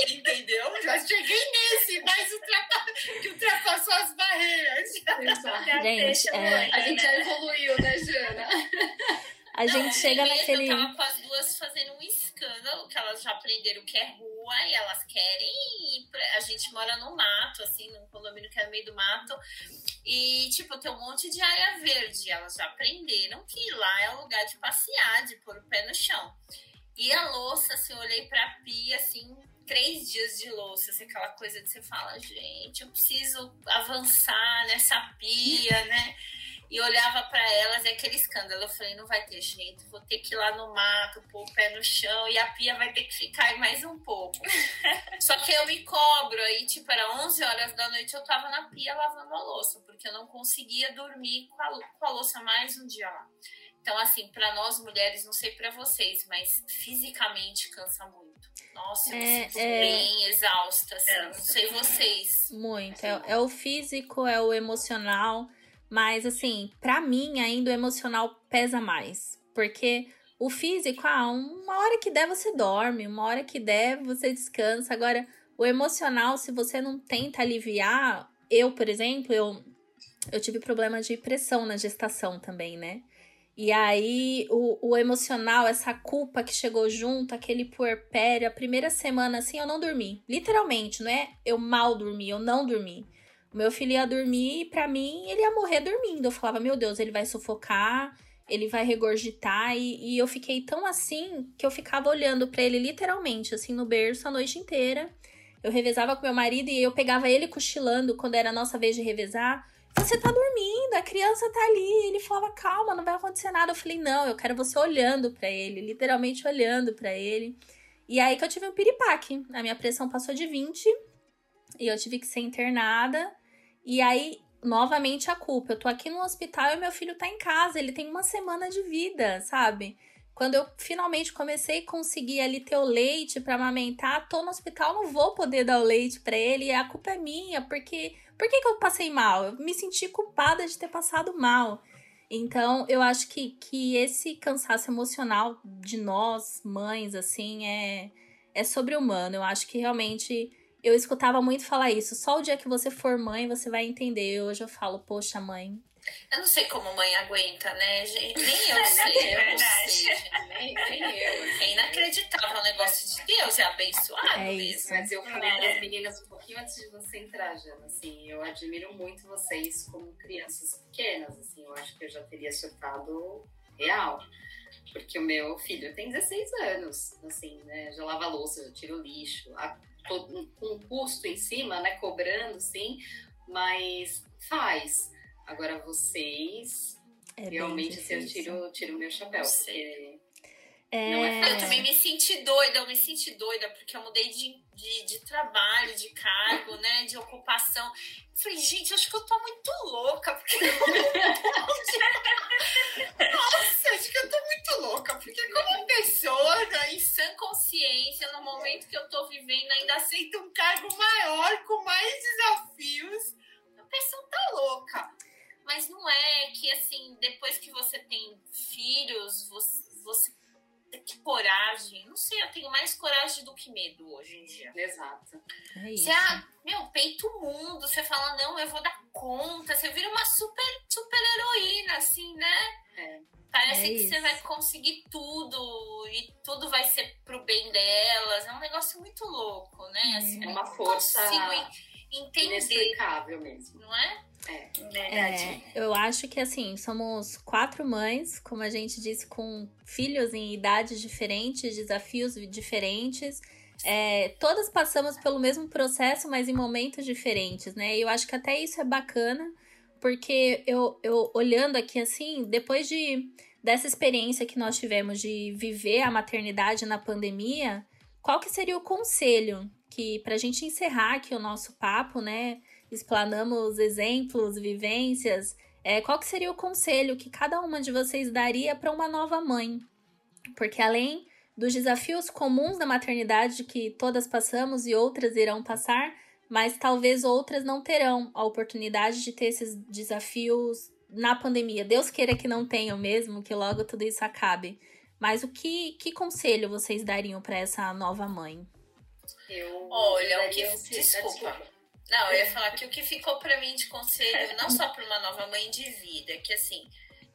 Entendeu? Já cheguei nesse, mas ultrapa... que ultrapassou as barreiras. Exato. Gente, deixa é, mãe, A gente já evoluiu, né, Jana? <laughs> A gente Não, chega naquele. Eu tava com as duas fazendo um escândalo, que elas já aprenderam que é rua e elas querem ir pra... A gente mora no mato, assim, num condomínio que é no meio do mato. E, tipo, tem um monte de área verde. Elas já aprenderam que lá é o lugar de passear, de pôr o pé no chão. E a louça, assim, eu olhei pra pia, assim, três dias de louça, assim, aquela coisa de você fala, gente, eu preciso avançar nessa pia, né? E olhava pra elas e aquele escândalo. Eu falei, não vai ter jeito, vou ter que ir lá no mato, pôr o pé no chão e a pia vai ter que ficar aí mais um pouco. <laughs> Só que eu me cobro, aí, tipo, era 11 horas da noite, eu tava na pia lavando a louça, porque eu não conseguia dormir com a, com a louça mais um dia lá. Então, assim, pra nós mulheres, não sei pra vocês, mas fisicamente cansa muito. Nossa, eu É, me sinto é. bem exausta, assim, não Cansa. sei vocês. Muito. É, é o físico, é o emocional. Mas, assim, pra mim, ainda o emocional pesa mais. Porque o físico, ah, uma hora que der, você dorme. Uma hora que der, você descansa. Agora, o emocional, se você não tenta aliviar. Eu, por exemplo, eu, eu tive problema de pressão na gestação também, né? E aí, o, o emocional, essa culpa que chegou junto, aquele puerpério, a primeira semana, assim, eu não dormi. Literalmente, não é eu mal dormi, eu não dormi. Meu filho ia dormir e pra mim ele ia morrer dormindo. Eu falava, meu Deus, ele vai sufocar, ele vai regurgitar. E, e eu fiquei tão assim que eu ficava olhando pra ele literalmente, assim, no berço a noite inteira. Eu revezava com meu marido e eu pegava ele cochilando quando era a nossa vez de revezar. Você tá dormindo, a criança tá ali. Ele falava, calma, não vai acontecer nada. Eu falei, não, eu quero você olhando pra ele, literalmente olhando pra ele. E aí que eu tive um piripaque. A minha pressão passou de 20 e eu tive que ser internada. E aí, novamente, a culpa. Eu tô aqui no hospital e meu filho tá em casa. Ele tem uma semana de vida, sabe? Quando eu finalmente comecei a conseguir ali ter o leite pra amamentar, tô no hospital, não vou poder dar o leite pra ele. E a culpa é minha, porque. Por que, que eu passei mal? Eu me senti culpada de ter passado mal. Então, eu acho que, que esse cansaço emocional de nós, mães, assim, é, é sobre-humano. Eu acho que realmente eu escutava muito falar isso. Só o dia que você for mãe, você vai entender. Hoje eu falo, poxa, mãe. Eu não sei como mãe aguenta, né, gente? Nem <laughs> eu sei, É eu não verdade. sei, gente. Nem, nem eu. É inacreditável o negócio de Deus, é abençoado É mesmo. isso. Mas eu falei É. para as meninas um pouquinho antes de você entrar, Jana, assim, eu admiro muito vocês como crianças pequenas, assim, eu acho que eu já teria surtado real. porque o meu filho tem 16 anos, assim, né? Já lava louça, já tira o lixo, com um custo em cima, né? Cobrando, sim, mas faz. Agora vocês, é realmente, assim, eu tiro, tiro o meu chapéu, porque é... é eu também me senti doida, eu me senti doida, porque eu mudei de, de, de trabalho, de cargo, né? De ocupação. Eu falei, gente, acho que eu tô muito louca, porque. <laughs> Nossa, acho que eu tô muito louca, porque como pessoa né, em sã consciência, no momento que eu tô vivendo, ainda aceito um cargo maior, com mais desafios. A pessoa tá louca. Mas não é que, assim, depois que você tem filhos, você, você que coragem. Não sei, eu tenho mais coragem do que medo hoje em dia. Exato. É isso. Você, ah, meu, peito o mundo. Você fala, não, eu vou dar conta. Você vira uma super, super heroína, assim, né? É. Parece é que isso. você vai conseguir tudo e tudo vai ser pro bem delas. É um negócio muito louco, né? Assim, é uma força entender. inexplicável mesmo. Não é? É, verdade. É, eu acho que assim, somos quatro mães, como a gente disse, com filhos em idades diferentes, desafios diferentes. É, todas passamos pelo mesmo processo, mas em momentos diferentes, né? E eu acho que até isso é bacana, porque eu, eu olhando aqui assim, depois de dessa experiência que nós tivemos de viver a maternidade na pandemia, qual que seria o conselho que pra gente encerrar aqui o nosso papo, né? explanamos exemplos, vivências, é, qual que seria o conselho que cada uma de vocês daria para uma nova mãe? Porque além dos desafios comuns da maternidade que todas passamos e outras irão passar, mas talvez outras não terão a oportunidade de ter esses desafios na pandemia. Deus queira que não tenham mesmo, que logo tudo isso acabe. Mas o que, que conselho vocês dariam para essa nova mãe? Eu Olha, o que desculpa. desculpa. Não, eu ia falar que o que ficou para mim de conselho, não só para uma nova mãe de vida, que assim,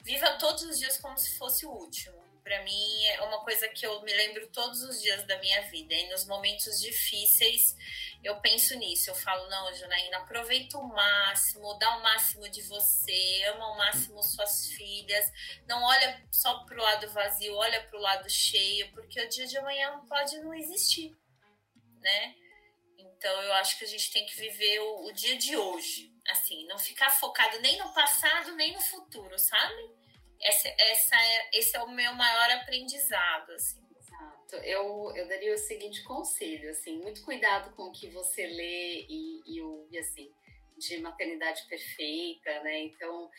viva todos os dias como se fosse o último. Para mim é uma coisa que eu me lembro todos os dias da minha vida. E nos momentos difíceis eu penso nisso. Eu falo, não, Janaína, aproveita o máximo, dá o máximo de você, ama ao máximo suas filhas. Não olha só pro lado vazio, olha pro lado cheio, porque o dia de amanhã pode não existir, né? Então eu acho que a gente tem que viver o, o dia de hoje, assim, não ficar focado nem no passado nem no futuro, sabe? Essa, essa é, esse é o meu maior aprendizado, assim. Exato. Eu, eu daria o seguinte conselho, assim, muito cuidado com o que você lê e, e ouve, assim, de maternidade perfeita, né? Então,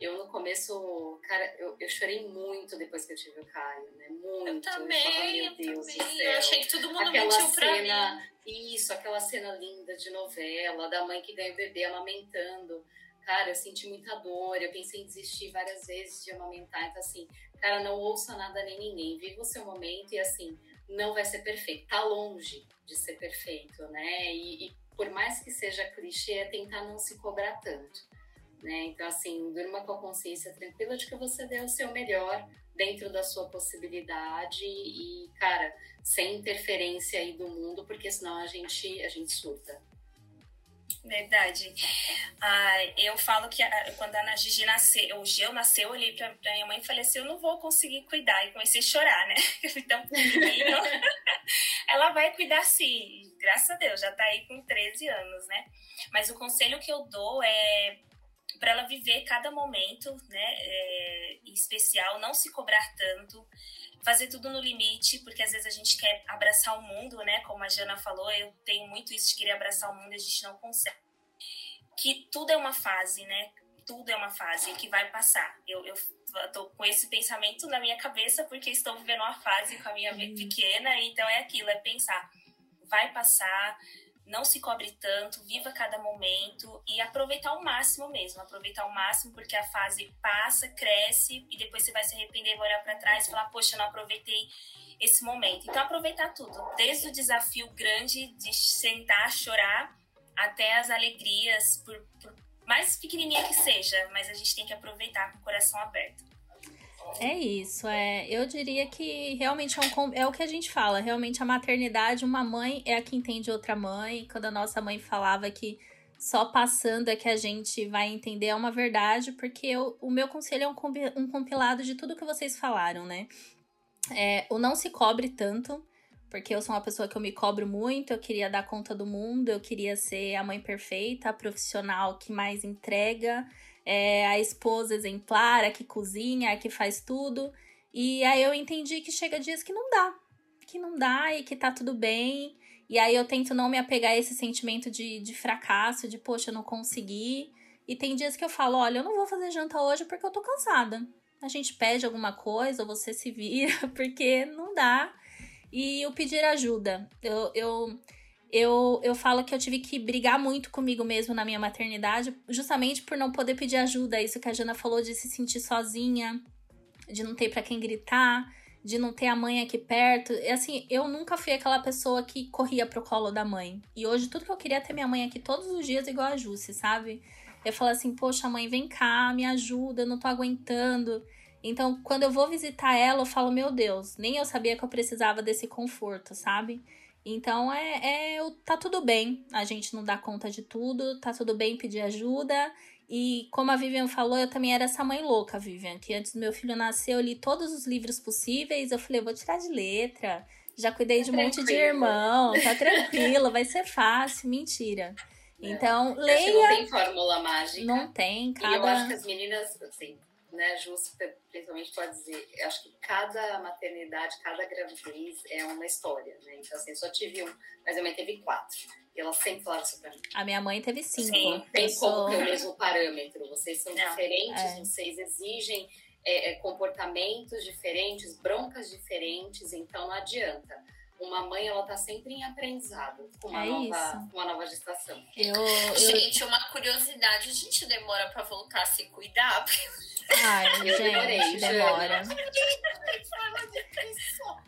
eu no começo, cara, eu, eu chorei muito depois que eu tive o Caio, né? Muito. Eu também, eu, Deus também. Do céu. eu achei que todo mundo aquela mentiu cena, mim. Isso, aquela cena linda de novela, da mãe que ganha o bebê amamentando. Cara, eu senti muita dor, eu pensei em desistir várias vezes de amamentar. Então, assim, cara, não ouça nada nem ninguém. Viva o seu momento e, assim, não vai ser perfeito. Tá longe de ser perfeito, né? E, e por mais que seja clichê, é tentar não se cobrar tanto né? Então, assim, durma com a consciência tranquila de que você deu o seu melhor dentro da sua possibilidade e, cara, sem interferência aí do mundo, porque senão a gente, a gente surta. Verdade. Ah, eu falo que a, quando a Ana Gigi nasceu, o Geu nasceu, eu olhei pra, pra minha mãe e falei assim, eu não vou conseguir cuidar. E comecei a chorar, né? <laughs> Então, <laughs> ela vai cuidar sim. Graças a Deus, já tá aí com 13 anos, né? Mas o conselho que eu dou é para ela viver cada momento, né, é, em especial, não se cobrar tanto, fazer tudo no limite, porque às vezes a gente quer abraçar o mundo, né, como a Jana falou, eu tenho muito isso de querer abraçar o mundo e a gente não consegue. Que tudo é uma fase, né, tudo é uma fase que vai passar. Eu, eu tô com esse pensamento na minha cabeça porque estou vivendo uma fase com a minha uhum. pequena, então é aquilo, é pensar, vai passar, não se cobre tanto, viva cada momento e aproveitar ao máximo mesmo, aproveitar ao máximo porque a fase passa, cresce e depois você vai se arrepender, vai olhar para trás e falar, poxa, não aproveitei esse momento. Então aproveitar tudo, desde o desafio grande de sentar, chorar, até as alegrias, por, por mais pequenininha que seja, mas a gente tem que aproveitar com o coração aberto. É isso, é. Eu diria que realmente é, um, é o que a gente fala. Realmente a maternidade, uma mãe é a que entende outra mãe. Quando a nossa mãe falava que só passando é que a gente vai entender, é uma verdade, porque eu, o meu conselho é um, um compilado de tudo que vocês falaram, né? é, o não se cobre tanto, porque eu sou uma pessoa que eu me cobro muito, eu queria dar conta do mundo, eu queria ser a mãe perfeita, a profissional que mais entrega, é, a esposa exemplar, a que cozinha, a que faz tudo. E aí eu entendi que chega dias que não dá, que não dá e que tá tudo bem. E aí eu tento não me apegar a esse sentimento de, de fracasso, de poxa, eu não consegui. E tem dias que eu falo, olha, eu não vou fazer janta hoje porque eu tô cansada. A gente pede alguma coisa, ou você se vira, <laughs> porque não dá. E o pedir ajuda. Eu, eu, eu, eu falo que eu tive que brigar muito comigo mesmo na minha maternidade, justamente por não poder pedir ajuda. Isso que a Jana falou de se sentir sozinha, de não ter para quem gritar de não ter a mãe aqui perto. E assim, eu nunca fui aquela pessoa que corria pro colo da mãe. E hoje tudo que eu queria é ter minha mãe aqui todos os dias, igual a Jusce, sabe? Eu falo assim, poxa, mãe, vem cá, me ajuda, eu não tô aguentando. Então, quando eu vou visitar ela, eu falo, meu Deus, nem eu sabia que eu precisava desse conforto, sabe? Então, é, é tá tudo bem a gente não dá conta de tudo, tá tudo bem pedir ajuda. E como a Vivian falou, eu também era essa mãe louca, Vivian, que antes do meu filho nascer, eu li todos os livros possíveis. Eu falei, vou tirar de letra. Já cuidei tá de um monte de irmão, tá <laughs> tranquilo, vai ser fácil. Mentira. É. Então, leia. Não tem fórmula mágica. Não tem, cada... E eu acho que as meninas, assim, né, Justo principalmente pode dizer, eu acho que cada maternidade, cada gravidez é uma história, né? Então, assim, eu só tive um, mas a mãe teve quatro. E ela sempre falava isso pra mim. A minha mãe teve cinco. Sim, tem sou... como ter o mesmo parâmetro. Vocês são Não, diferentes, é. vocês exigem é, é, comportamentos diferentes, broncas diferentes, então não adianta. Uma mãe, ela tá sempre em aprendizado com uma, é nova, uma nova gestação. Eu, eu... Gente, uma curiosidade, a gente demora pra voltar a se cuidar, Ai, eu gente, demorei, demora.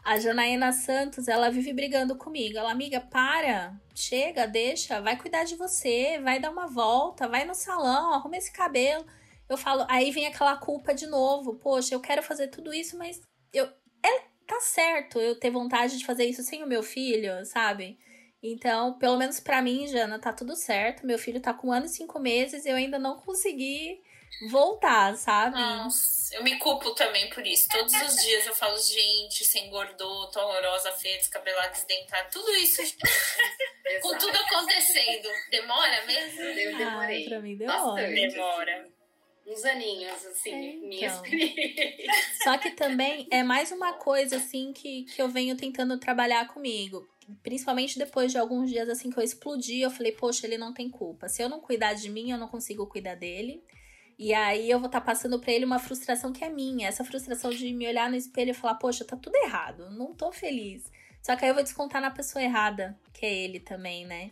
A Janaína Santos, ela vive brigando comigo. Ela, amiga, para, chega, deixa, vai cuidar de você, vai dar uma volta, vai no salão, arruma esse cabelo. Eu falo, aí vem aquela culpa de novo. Poxa, eu quero fazer tudo isso, mas eu é, tá certo eu ter vontade de fazer isso sem o meu filho, sabe? Então, pelo menos para mim, Jana, tá tudo certo. Meu filho tá com um ano e cinco meses e eu ainda não consegui voltar, sabe? Nossa, eu me culpo também por isso. Todos os dias eu falo, gente, você engordou, tô horrorosa, feia, descabelada, desdentada, tudo isso. <laughs> com tudo acontecendo. Demora mesmo? Eu demorei. Ah, pra mim demora. Demora. Uns aninhos, assim, é, então. minha experiência. Só que também é mais uma coisa, assim, que, que eu venho tentando trabalhar comigo principalmente depois de alguns dias assim que eu explodi, eu falei, poxa, ele não tem culpa. Se eu não cuidar de mim, eu não consigo cuidar dele. E aí eu vou estar tá passando para ele uma frustração que é minha. Essa frustração de me olhar no espelho e falar, poxa, tá tudo errado, não tô feliz. Só que aí eu vou descontar na pessoa errada, que é ele também, né?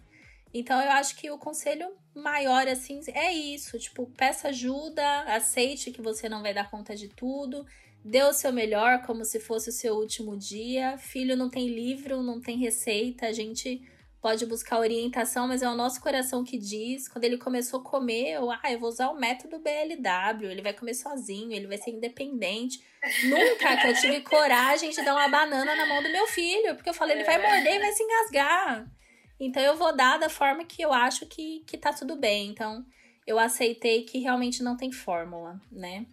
Então eu acho que o conselho maior, assim, é isso. Tipo, peça ajuda, aceite que você não vai dar conta de tudo. Dê o seu melhor como se fosse o seu último dia. Filho não tem livro, não tem receita. A gente pode buscar orientação, mas é o nosso coração que diz. Quando ele começou a comer, eu, ah, eu vou usar o método BLW, ele vai comer sozinho, ele vai ser independente. <laughs> Nunca que eu tive coragem de dar uma banana na mão do meu filho, porque eu falei, ele vai morder e vai se engasgar. Então eu vou dar da forma que eu acho que, que tá tudo bem. Então eu aceitei que realmente não tem fórmula, né?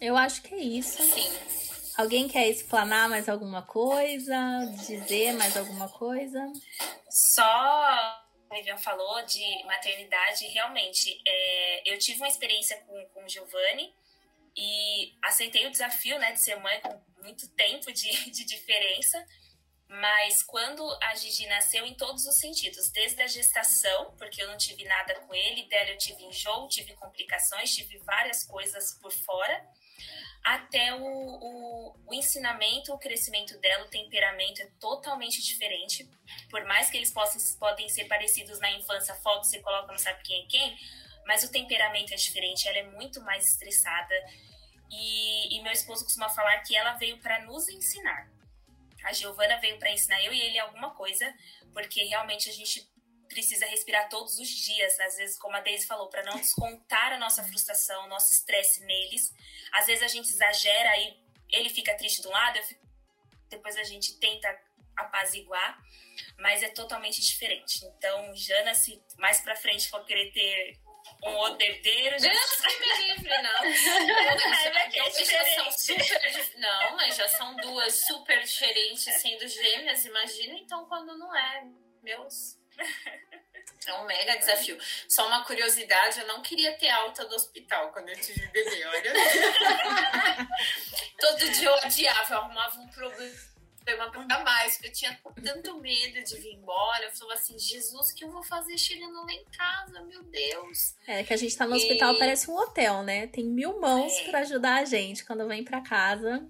Eu acho que é isso. Sim. Alguém quer explanar mais alguma coisa? Dizer mais alguma coisa? Só a Vivian falou de maternidade, realmente, é, eu tive uma experiência com, com o Giovanni e aceitei o desafio né, de ser mãe com muito tempo de, <laughs> de diferença, mas quando a Gigi nasceu em todos os sentidos, desde a gestação, porque eu não tive nada com ele, dela eu tive enjoo, tive complicações, tive várias coisas por fora, até o, o, o, ensinamento, o crescimento dela, o temperamento é totalmente diferente. Por mais que eles possam podem ser parecidos na infância, foto você coloca não sabe quem é quem, mas o temperamento é diferente, ela é muito mais estressada. E, e meu esposo costuma falar que ela veio para nos ensinar. A Giovana veio para ensinar eu e ele alguma coisa, porque realmente a gente precisa respirar todos os dias, às vezes, como a Daisy falou, para não descontar a nossa frustração, o nosso estresse neles. Às vezes a gente exagera e ele fica triste de um lado, fico... depois a gente tenta apaziguar, mas é totalmente diferente. Então, Jana, se mais para frente for querer ter um hodedeiro. Deus que me livre, não. <laughs> não, super, não, mas já são duas super diferentes sendo gêmeas, imagina então quando não é. Meus. É um mega desafio. Só uma curiosidade, eu não queria ter alta do hospital quando eu tive bebê, olha. <laughs> Todo dia eu odiava, eu arrumava um problema a mais, porque eu tinha tanto medo de vir embora. Eu falava assim, Jesus, o que eu vou fazer chegando lá em casa? Meu Deus. É que a gente tá no hospital, parece um hotel, né? Tem mil mãos é. para ajudar a gente quando vem para casa.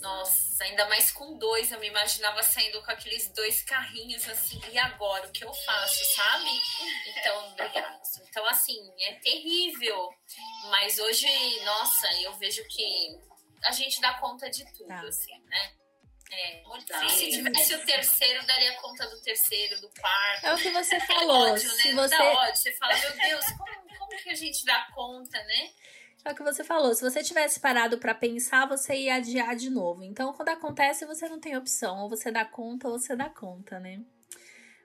Nossa, ainda mais com dois, eu me imaginava saindo com aqueles dois carrinhos assim, e agora o que eu faço, sabe? Então, obrigada. Então, assim, é terrível. Mas hoje, nossa, eu vejo que a gente dá conta de tudo, tá. assim, né? É, Se tivesse o terceiro, daria conta do terceiro, do quarto. É o que você falou. É ódio, né? Se você... Dá ódio. Você fala, meu Deus, como, como que a gente dá conta, né? É o que você falou. Se você tivesse parado para pensar, você ia adiar de novo. Então, quando acontece, você não tem opção. Ou você dá conta, ou você dá conta, né?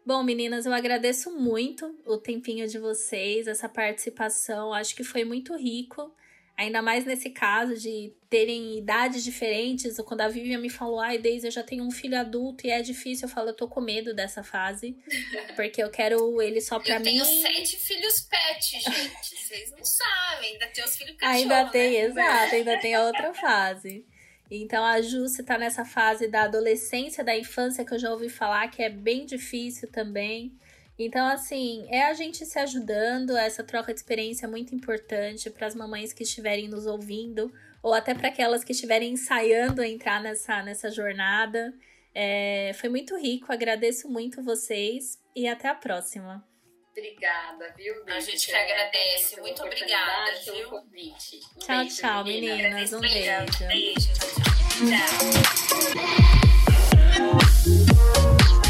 Bom, meninas, eu agradeço muito o tempinho de vocês, essa participação. Acho que foi muito rico. Ainda mais nesse caso de terem idades diferentes. Quando a Vivian me falou, ai, Deise, eu já tenho um filho adulto e é difícil, eu falo, eu tô com medo dessa fase. <laughs> Porque eu quero ele só pra eu mim. Eu tenho sete filhos pet, gente. Vocês não sabem, ainda tem os filhos cachorro, Ainda tem, né? exato, ainda tem a outra fase. Então a Ju tá nessa fase da adolescência, da infância, que eu já ouvi falar que é bem difícil também. Então, assim, é a gente se ajudando, essa troca de experiência é muito importante para as mamães que estiverem nos ouvindo, ou até para aquelas que estiverem ensaiando entrar nessa, nessa jornada. É, foi muito rico, agradeço muito vocês e até a próxima. Obrigada, viu? A gente que agradece. Muito obrigada, viu? Convite. Um tchau, beijo, tchau, meninas. Um beijo. Beijo. Tchau. tchau.